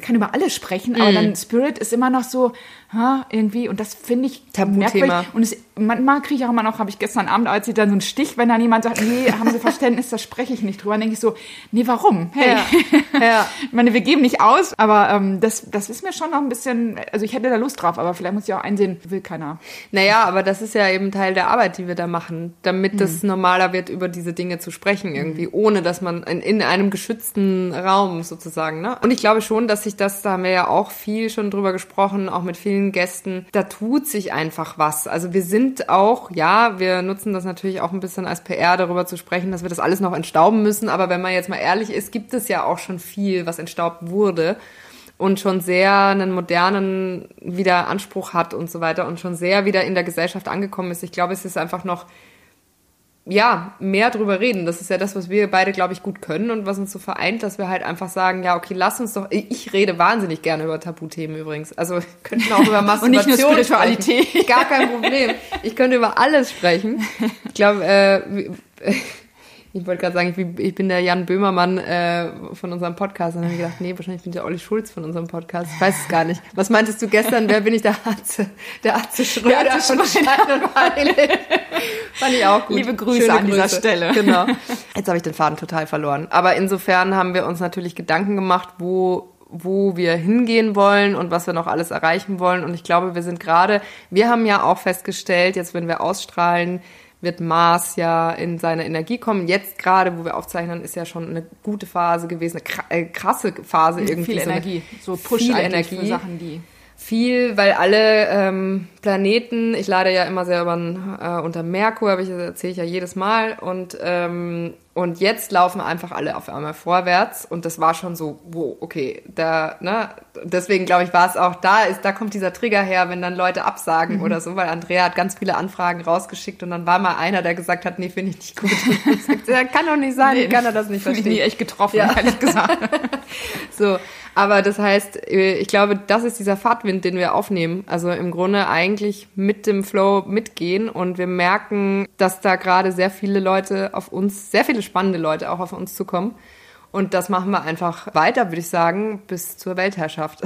kann über alles sprechen, aber mm. dann Spirit ist immer noch so, ha, irgendwie, und das finde ich Tabuthema. Und es, manchmal kriege ich auch immer noch, habe ich gestern Abend, als ich dann so einen Stich, wenn dann jemand sagt, nee, haben Sie Verständnis, da spreche ich nicht drüber, dann denke ich so, nee, warum? Hey, ja. ja. [LAUGHS] ich meine, wir geben nicht aus, aber ähm, das, das ist mir schon noch ein bisschen, also ich hätte da Lust drauf, aber vielleicht muss ich auch einsehen, will keiner. Naja, aber das ist ja eben Teil der Arbeit, die wir da machen, damit mhm. das normaler wird, über diese Dinge zu sprechen irgendwie, mhm. ohne dass man in, in einem geschützten Raum sozusagen, ne? Und ich glaube schon, dass sich das, da haben wir ja auch viel schon drüber gesprochen, auch mit vielen Gästen, da tut sich einfach was. Also wir sind auch, ja, wir nutzen das natürlich auch ein bisschen als PR, darüber zu sprechen, dass wir das alles noch entstauben müssen. Aber wenn man jetzt mal ehrlich ist, gibt es ja auch schon viel, was entstaubt wurde und schon sehr einen modernen wieder Anspruch hat und so weiter und schon sehr wieder in der Gesellschaft angekommen ist. Ich glaube, es ist einfach noch ja, mehr drüber reden. Das ist ja das, was wir beide, glaube ich, gut können und was uns so vereint, dass wir halt einfach sagen, ja, okay, lass uns doch, ich rede wahnsinnig gerne über Tabuthemen übrigens. Also, wir könnten auch über Masturbation [LAUGHS] und nicht nur Spiritualität. Sprechen. Gar kein Problem. Ich könnte über alles sprechen. Ich glaube, äh, ich wollte gerade sagen, ich bin, der Jan Böhmermann äh, von unserem Podcast. Und dann habe ich gedacht, nee, wahrscheinlich bin ich der Olli Schulz von unserem Podcast. Ich weiß es gar nicht. Was meintest du gestern? Wer bin ich? Der Atze, der Atze Schröder der Atze von Stein und Fand ich auch gut. Liebe Grüße Schöne an Grüße. dieser Stelle. Genau. Jetzt habe ich den Faden total verloren. Aber insofern haben wir uns natürlich Gedanken gemacht, wo wo wir hingehen wollen und was wir noch alles erreichen wollen. Und ich glaube, wir sind gerade, wir haben ja auch festgestellt, jetzt wenn wir ausstrahlen, wird Mars ja in seine Energie kommen. Jetzt gerade, wo wir aufzeichnen, ist ja schon eine gute Phase gewesen, eine äh, krasse Phase irgendwie. Viel so Energie, so Push viel Energie. für Sachen, die viel, weil alle ähm, Planeten, ich lade ja immer sehr über, äh, unter Merkur, aber ich erzähle ich ja jedes Mal und ähm, und jetzt laufen einfach alle auf einmal vorwärts und das war schon so, wow, okay, da, ne, deswegen glaube ich, war es auch da, ist, da kommt dieser Trigger her, wenn dann Leute absagen mhm. oder so, weil Andrea hat ganz viele Anfragen rausgeschickt und dann war mal einer, der gesagt hat, nee, finde ich nicht gut. [LAUGHS] sagt, ja, kann doch nicht sein, nee, kann er das nicht verstehen. Ich nie echt getroffen, ja. ehrlich gesagt. [LAUGHS] so, Aber das heißt, äh, ich glaube, das ist dieser Fahrtwind, den wir aufnehmen. Also im Grunde eigentlich mit dem Flow mitgehen und wir merken, dass da gerade sehr viele Leute auf uns, sehr viele spannende Leute auch auf uns zukommen. Und das machen wir einfach weiter, würde ich sagen, bis zur Weltherrschaft.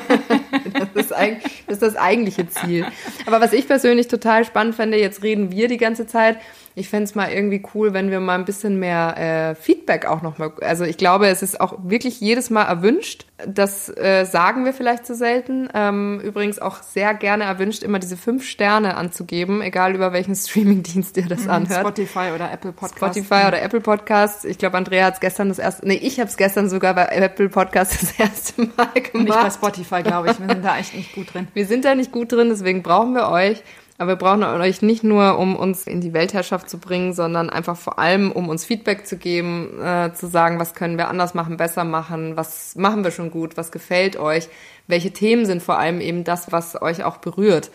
[LAUGHS] das, ist das ist das eigentliche Ziel. Aber was ich persönlich total spannend fände, jetzt reden wir die ganze Zeit, ich fände es mal irgendwie cool, wenn wir mal ein bisschen mehr äh, Feedback auch nochmal. Also ich glaube, es ist auch wirklich jedes Mal erwünscht. Das äh, sagen wir vielleicht zu so selten. Ähm, übrigens auch sehr gerne erwünscht, immer diese fünf Sterne anzugeben, egal über welchen Streamingdienst ihr das mhm, anhört. Spotify oder Apple Podcasts. Spotify oder Apple Podcasts. Ich glaube, Andrea hat es gestern das erste, nee, ich habe es gestern sogar bei Apple Podcasts [LAUGHS] das erste Mal gemacht. Nicht bei Spotify, glaube ich. Wir sind da echt nicht gut drin. Wir sind da nicht gut drin, deswegen brauchen wir euch. Aber wir brauchen euch nicht nur, um uns in die Weltherrschaft zu bringen, sondern einfach vor allem, um uns Feedback zu geben, äh, zu sagen, was können wir anders machen, besser machen, was machen wir schon gut, was gefällt euch, welche Themen sind vor allem eben das, was euch auch berührt.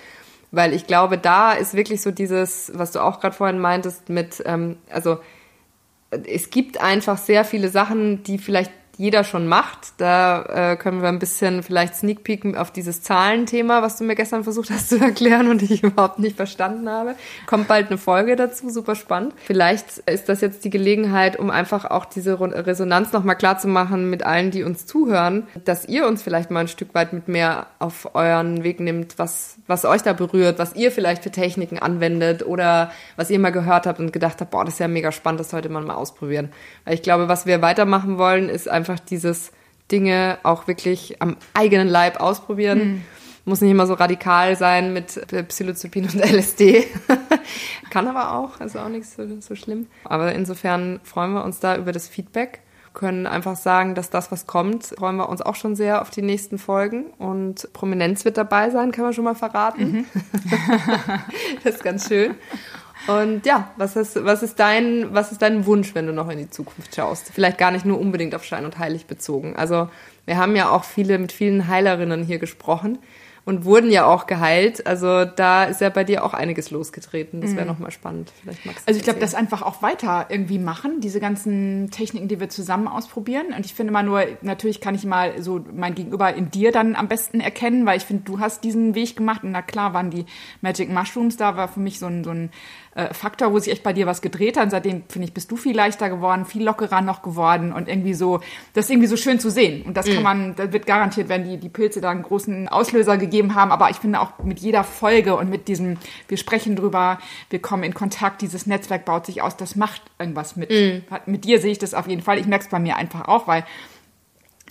Weil ich glaube, da ist wirklich so dieses, was du auch gerade vorhin meintest, mit, ähm, also es gibt einfach sehr viele Sachen, die vielleicht jeder schon macht. Da äh, können wir ein bisschen vielleicht sneak peeken auf dieses Zahlenthema, was du mir gestern versucht hast zu erklären und ich [LAUGHS] überhaupt nicht verstanden habe. Kommt bald eine Folge dazu, super spannend. Vielleicht ist das jetzt die Gelegenheit, um einfach auch diese Resonanz nochmal klar mit allen, die uns zuhören, dass ihr uns vielleicht mal ein Stück weit mit mehr auf euren Weg nimmt, was, was euch da berührt, was ihr vielleicht für Techniken anwendet oder was ihr mal gehört habt und gedacht habt, boah, das ist ja mega spannend, das sollte man mal ausprobieren. Weil ich glaube, was wir weitermachen wollen, ist einfach einfach dieses Dinge auch wirklich am eigenen Leib ausprobieren. Mhm. Muss nicht immer so radikal sein mit Psilocybin und [LAUGHS] LSD. Kann aber auch, ist auch nicht so, so schlimm. Aber insofern freuen wir uns da über das Feedback können einfach sagen, dass das, was kommt, freuen wir uns auch schon sehr auf die nächsten Folgen. Und Prominenz wird dabei sein, kann man schon mal verraten. Mhm. [LAUGHS] das ist ganz schön. Und ja, was ist, was ist dein, was ist dein Wunsch, wenn du noch in die Zukunft schaust? Vielleicht gar nicht nur unbedingt auf Schein und Heilig bezogen. Also wir haben ja auch viele mit vielen Heilerinnen hier gesprochen und wurden ja auch geheilt. Also da ist ja bei dir auch einiges losgetreten. Das wäre mhm. nochmal spannend. Vielleicht magst du also ich glaube, das einfach auch weiter irgendwie machen, diese ganzen Techniken, die wir zusammen ausprobieren. Und ich finde mal nur, natürlich kann ich mal so mein Gegenüber in dir dann am besten erkennen, weil ich finde, du hast diesen Weg gemacht. Und na klar waren die Magic Mushrooms da, war für mich so ein, so ein äh, Faktor, wo sich echt bei dir was gedreht hat. Und seitdem, finde ich, bist du viel leichter geworden, viel lockerer noch geworden und irgendwie so, das ist irgendwie so schön zu sehen. Und das kann mhm. man, das wird garantiert, wenn die, die Pilze da einen großen Auslöser gegeben haben. Aber ich finde auch mit jeder Folge und mit diesem, wir sprechen drüber, wir kommen in Kontakt, dieses Netzwerk baut sich aus, das macht irgendwas mit. Mhm. Mit dir sehe ich das auf jeden Fall. Ich merke es bei mir einfach auch, weil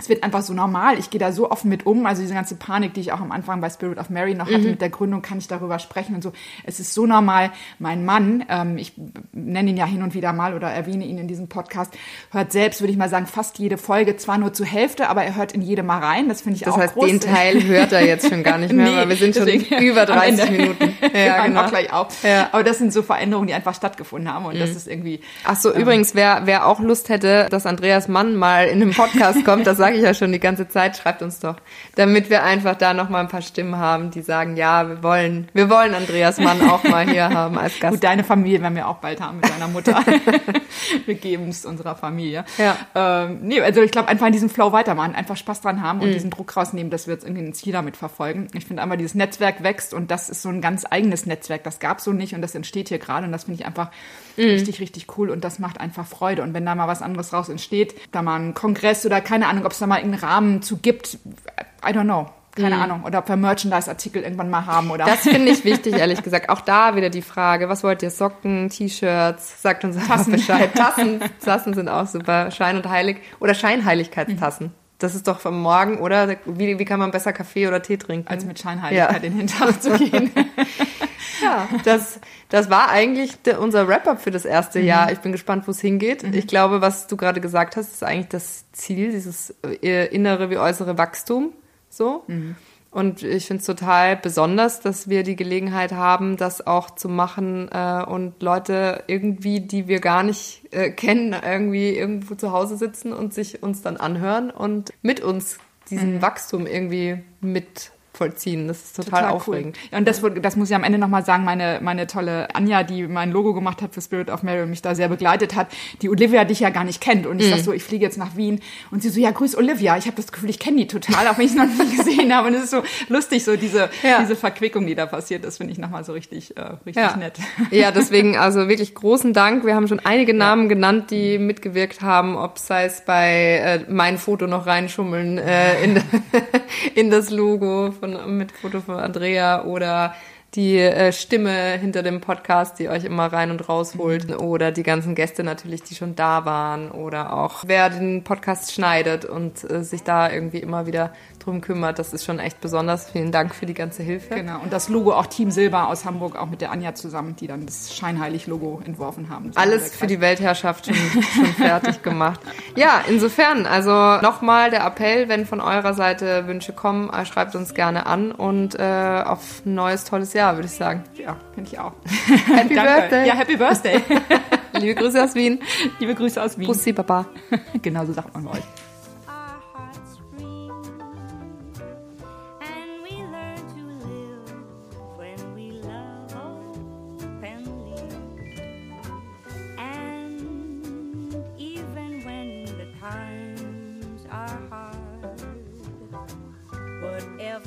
es wird einfach so normal. Ich gehe da so offen mit um. Also diese ganze Panik, die ich auch am Anfang bei Spirit of Mary noch hatte mhm. mit der Gründung, kann ich darüber sprechen und so. Es ist so normal. Mein Mann, ähm, ich nenne ihn ja hin und wieder mal oder erwähne ihn in diesem Podcast, hört selbst, würde ich mal sagen, fast jede Folge, zwar nur zur Hälfte, aber er hört in jede mal rein. Das finde ich das auch heißt, groß. Den Teil hört er jetzt schon gar nicht mehr, [LAUGHS] nee, weil wir sind schon über 30 Minuten. [LAUGHS] Ja, genau. auch gleich auf. Ja. Aber das sind so Veränderungen, die einfach stattgefunden haben und mhm. das ist irgendwie. Ach so, ähm, übrigens, wer, wer auch Lust hätte, dass Andreas Mann mal in einem Podcast kommt, das [LAUGHS] sage ich ja schon die ganze Zeit, schreibt uns doch, damit wir einfach da noch mal ein paar Stimmen haben, die sagen, ja, wir wollen, wir wollen Andreas Mann auch mal hier [LAUGHS] haben als Gast. Gut, deine Familie werden wir auch bald haben mit deiner Mutter. [LAUGHS] wir geben es unserer Familie. Ja. Ähm, nee, also ich glaube einfach in diesem Flow weitermachen, einfach Spaß dran haben und mhm. diesen Druck rausnehmen, dass wir jetzt irgendwie ein Ziel damit verfolgen. Ich finde einmal dieses Netzwerk wächst und das ist so ein ganz eigenes Netzwerk. Das gab es so nicht und das entsteht hier gerade und das finde ich einfach mhm. richtig, richtig cool und das macht einfach Freude. Und wenn da mal was anderes raus entsteht, da mal ein Kongress oder keine Ahnung, ob es da mal irgendeinen Rahmen zu gibt, I don't know. Keine mhm. Ahnung. Oder ob wir Merchandise-Artikel irgendwann mal haben oder. Das finde ich wichtig, [LAUGHS] ehrlich gesagt. Auch da wieder die Frage, was wollt ihr? Socken, T-Shirts? Sagt uns einfach. Bescheid. Tassen. [LAUGHS] Tassen sind auch super. Schein und heilig. Oder Scheinheiligkeitstassen. Mhm. Das ist doch vom Morgen, oder? Wie, wie kann man besser Kaffee oder Tee trinken? Als mit Scheinheiligkeit ja. in den Hintern zu gehen. [LAUGHS] ja, das, das war eigentlich der, unser Wrap-up für das erste mhm. Jahr. Ich bin gespannt, wo es hingeht. Mhm. Ich glaube, was du gerade gesagt hast, ist eigentlich das Ziel, dieses äh, innere wie äußere Wachstum. So. Mhm. Und ich finde es total besonders, dass wir die Gelegenheit haben, das auch zu machen äh, und Leute irgendwie, die wir gar nicht äh, kennen, irgendwie irgendwo zu Hause sitzen und sich uns dann anhören und mit uns diesen mhm. Wachstum irgendwie mit vollziehen. Das ist total, total aufregend. Cool. Ja, und das, das muss ich am Ende nochmal sagen, meine, meine tolle Anja, die mein Logo gemacht hat für Spirit of Mary und mich da sehr begleitet hat, die Olivia dich ja gar nicht kennt. Und ich mhm. sag so, ich fliege jetzt nach Wien. Und sie so, ja, grüß Olivia. Ich habe das Gefühl, ich kenne die total, auch wenn ich es noch nie [LAUGHS] gesehen habe. Und es ist so lustig, so diese, ja. diese Verquickung, die da passiert ist, finde ich nochmal so richtig, äh, richtig ja. nett. [LAUGHS] Ja, deswegen also wirklich großen Dank. Wir haben schon einige Namen genannt, die mitgewirkt haben, ob sei es bei äh, mein Foto noch reinschummeln äh, in, [LAUGHS] in das Logo von, mit Foto von Andrea oder die äh, Stimme hinter dem Podcast, die euch immer rein und rausholt mhm. oder die ganzen Gäste natürlich, die schon da waren oder auch wer den Podcast schneidet und äh, sich da irgendwie immer wieder drum kümmert. Das ist schon echt besonders. Vielen Dank für die ganze Hilfe. Genau. Und das Logo auch Team Silber aus Hamburg, auch mit der Anja zusammen, die dann das Scheinheilig-Logo entworfen haben. Alles für die Weltherrschaft schon, schon fertig gemacht. Ja, insofern, also nochmal der Appell, wenn von eurer Seite Wünsche kommen, äh, schreibt uns gerne an und äh, auf ein neues, tolles Jahr, würde ich sagen. Ja, finde ich auch. [LAUGHS] Happy Birthday. Ja, Happy Birthday. [LAUGHS] Liebe Grüße aus Wien. Liebe Grüße aus Wien. Pussy, Papa. [LAUGHS] genau so sagt man bei euch.